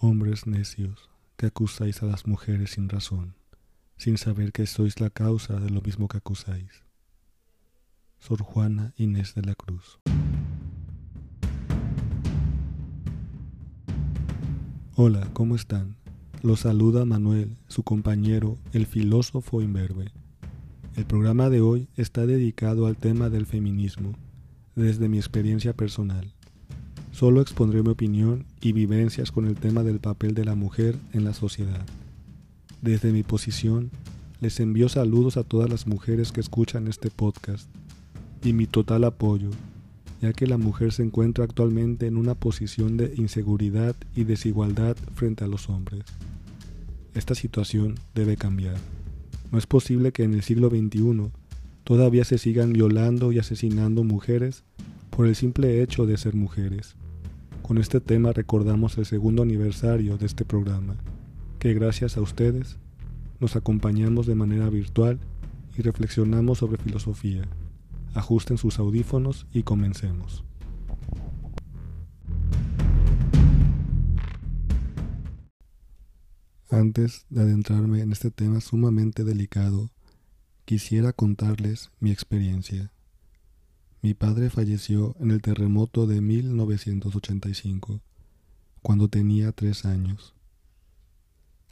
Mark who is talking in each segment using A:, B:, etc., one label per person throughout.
A: Hombres necios, que acusáis a las mujeres sin razón, sin saber que sois la causa de lo mismo que acusáis. Sor Juana Inés de la Cruz. Hola, ¿cómo están? Los saluda Manuel, su compañero, el filósofo imberbe. El programa de hoy está dedicado al tema del feminismo, desde mi experiencia personal. Solo expondré mi opinión y vivencias con el tema del papel de la mujer en la sociedad. Desde mi posición, les envío saludos a todas las mujeres que escuchan este podcast y mi total apoyo, ya que la mujer se encuentra actualmente en una posición de inseguridad y desigualdad frente a los hombres. Esta situación debe cambiar. No es posible que en el siglo XXI todavía se sigan violando y asesinando mujeres por el simple hecho de ser mujeres. Con este tema recordamos el segundo aniversario de este programa, que gracias a ustedes nos acompañamos de manera virtual y reflexionamos sobre filosofía. Ajusten sus audífonos y comencemos. Antes de adentrarme en este tema sumamente delicado, quisiera contarles mi experiencia. Mi padre falleció en el terremoto de 1985, cuando tenía tres años.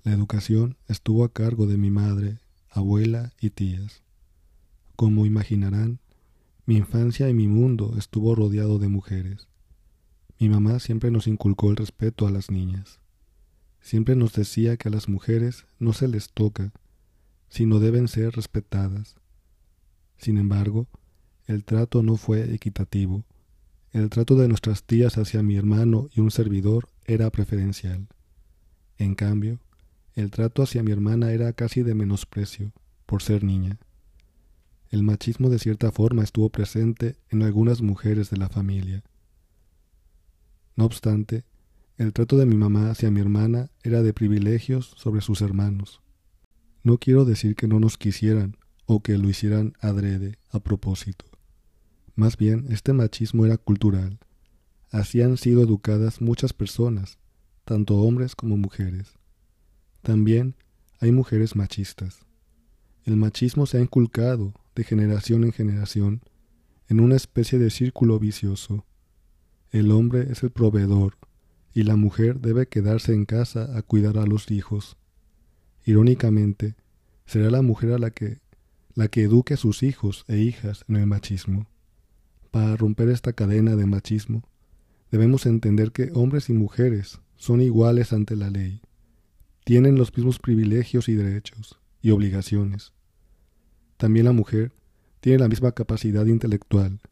A: La educación estuvo a cargo de mi madre, abuela y tías. Como imaginarán, mi infancia y mi mundo estuvo rodeado de mujeres. Mi mamá siempre nos inculcó el respeto a las niñas. Siempre nos decía que a las mujeres no se les toca, sino deben ser respetadas. Sin embargo, el trato no fue equitativo. El trato de nuestras tías hacia mi hermano y un servidor era preferencial. En cambio, el trato hacia mi hermana era casi de menosprecio, por ser niña. El machismo de cierta forma estuvo presente en algunas mujeres de la familia. No obstante, el trato de mi mamá hacia mi hermana era de privilegios sobre sus hermanos. No quiero decir que no nos quisieran o que lo hicieran adrede, a propósito. Más bien, este machismo era cultural. Así han sido educadas muchas personas, tanto hombres como mujeres. También hay mujeres machistas. El machismo se ha inculcado de generación en generación en una especie de círculo vicioso. El hombre es el proveedor y la mujer debe quedarse en casa a cuidar a los hijos. Irónicamente, será la mujer a la que la que eduque a sus hijos e hijas en el machismo. Para romper esta cadena de machismo, debemos entender que hombres y mujeres son iguales ante la ley, tienen los mismos privilegios y derechos y obligaciones. También la mujer tiene la misma capacidad intelectual.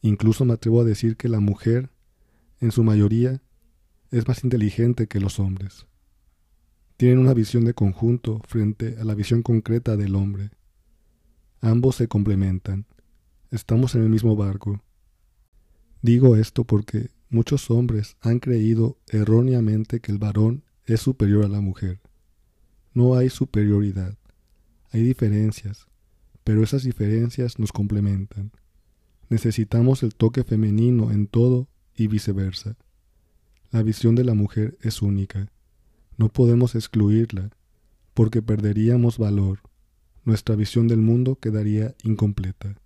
A: Incluso me atrevo a decir que la mujer, en su mayoría, es más inteligente que los hombres. Tienen una visión de conjunto frente a la visión concreta del hombre. Ambos se complementan Estamos en el mismo barco. Digo esto porque muchos hombres han creído erróneamente que el varón es superior a la mujer. No hay superioridad, hay diferencias, pero esas diferencias nos complementan. Necesitamos el toque femenino en todo y viceversa. La visión de la mujer es única. No podemos excluirla, porque perderíamos valor. Nuestra visión del mundo quedaría incompleta.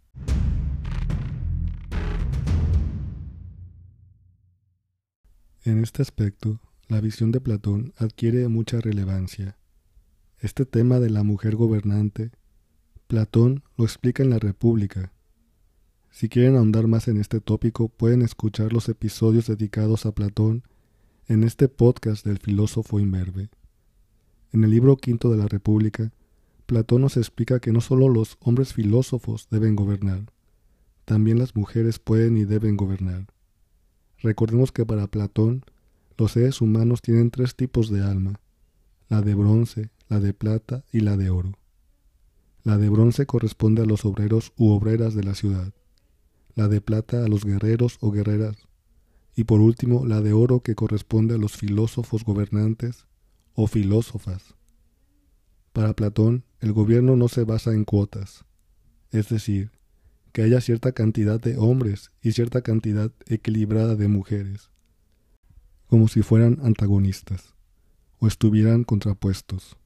A: En este aspecto, la visión de Platón adquiere mucha relevancia. Este tema de la mujer gobernante, Platón lo explica en la República. Si quieren ahondar más en este tópico, pueden escuchar los episodios dedicados a Platón en este podcast del filósofo imberbe. En el libro quinto de la República, Platón nos explica que no solo los hombres filósofos deben gobernar, también las mujeres pueden y deben gobernar. Recordemos que para Platón los seres humanos tienen tres tipos de alma, la de bronce, la de plata y la de oro. La de bronce corresponde a los obreros u obreras de la ciudad, la de plata a los guerreros o guerreras, y por último la de oro que corresponde a los filósofos gobernantes o filósofas. Para Platón, el gobierno no se basa en cuotas, es decir, que haya cierta cantidad de hombres y cierta cantidad equilibrada de mujeres, como si fueran antagonistas. o estuvieran contrapuestos.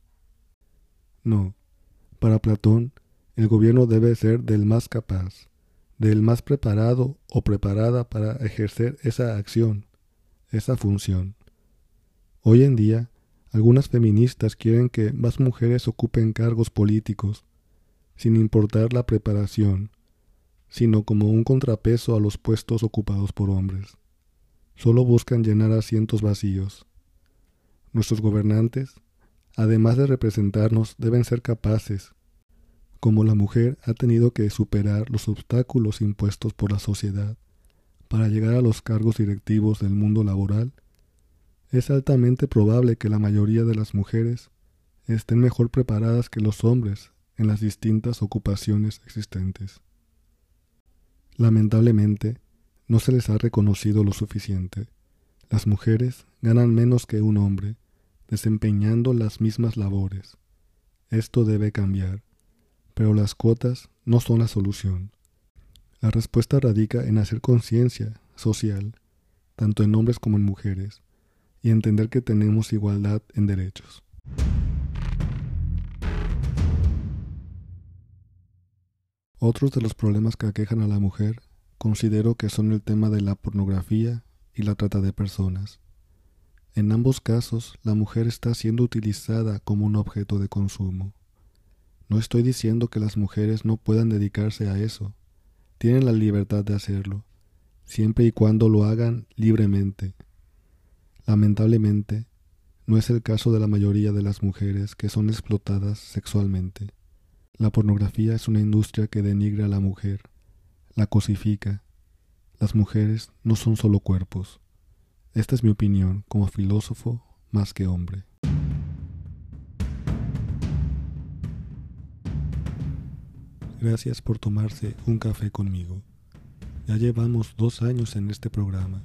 A: No, para Platón, el gobierno debe ser del más capaz, del más preparado o preparada para ejercer esa acción, esa función. Hoy en día, algunas feministas quieren que más mujeres ocupen cargos políticos, sin importar la preparación, sino como un contrapeso a los puestos ocupados por hombres. Solo buscan llenar asientos vacíos. Nuestros gobernantes, además de representarnos, deben ser capaces, como la mujer ha tenido que superar los obstáculos impuestos por la sociedad para llegar a los cargos directivos del mundo laboral, es altamente probable que la mayoría de las mujeres estén mejor preparadas que los hombres en las distintas ocupaciones existentes. Lamentablemente, no se les ha reconocido lo suficiente. Las mujeres ganan menos que un hombre, desempeñando las mismas labores. Esto debe cambiar, pero las cuotas no son la solución. La respuesta radica en hacer conciencia social, tanto en hombres como en mujeres, y entender que tenemos igualdad en derechos. Otros de los problemas que aquejan a la mujer considero que son el tema de la pornografía y la trata de personas. En ambos casos, la mujer está siendo utilizada como un objeto de consumo. No estoy diciendo que las mujeres no puedan dedicarse a eso. Tienen la libertad de hacerlo, siempre y cuando lo hagan libremente. Lamentablemente, no es el caso de la mayoría de las mujeres que son explotadas sexualmente. La pornografía es una industria que denigra a la mujer, la cosifica. Las mujeres no son solo cuerpos. Esta es mi opinión como filósofo más que hombre. Gracias por tomarse un café conmigo. Ya llevamos dos años en este programa.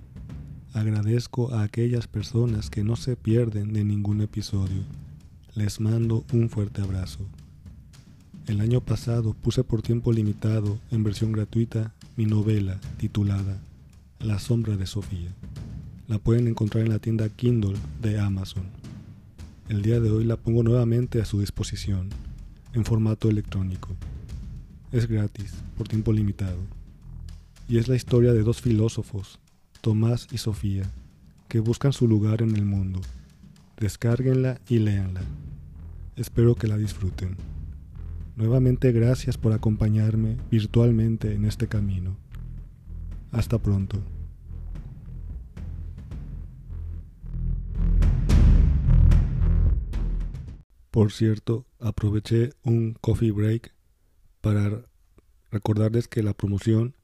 A: Agradezco a aquellas personas que no se pierden de ningún episodio. Les mando un fuerte abrazo. El año pasado puse por tiempo limitado, en versión gratuita, mi novela titulada La sombra de Sofía. La pueden encontrar en la tienda Kindle de Amazon. El día de hoy la pongo nuevamente a su disposición, en formato electrónico. Es gratis, por tiempo limitado. Y es la historia de dos filósofos, Tomás y Sofía, que buscan su lugar en el mundo. Descárguenla y léanla. Espero que la disfruten. Nuevamente gracias por acompañarme virtualmente en este camino. Hasta pronto. Por cierto, aproveché un coffee break para recordarles que la promoción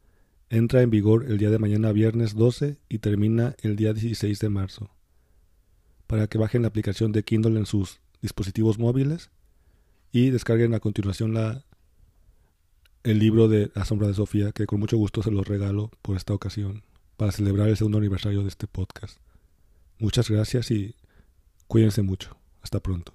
A: Entra en vigor el día de mañana viernes 12 y termina el día 16 de marzo. Para que bajen la aplicación de Kindle en sus dispositivos móviles y descarguen a continuación la, el libro de La sombra de Sofía, que con mucho gusto se los regalo por esta ocasión, para celebrar el segundo aniversario de este podcast. Muchas gracias y cuídense mucho. Hasta pronto.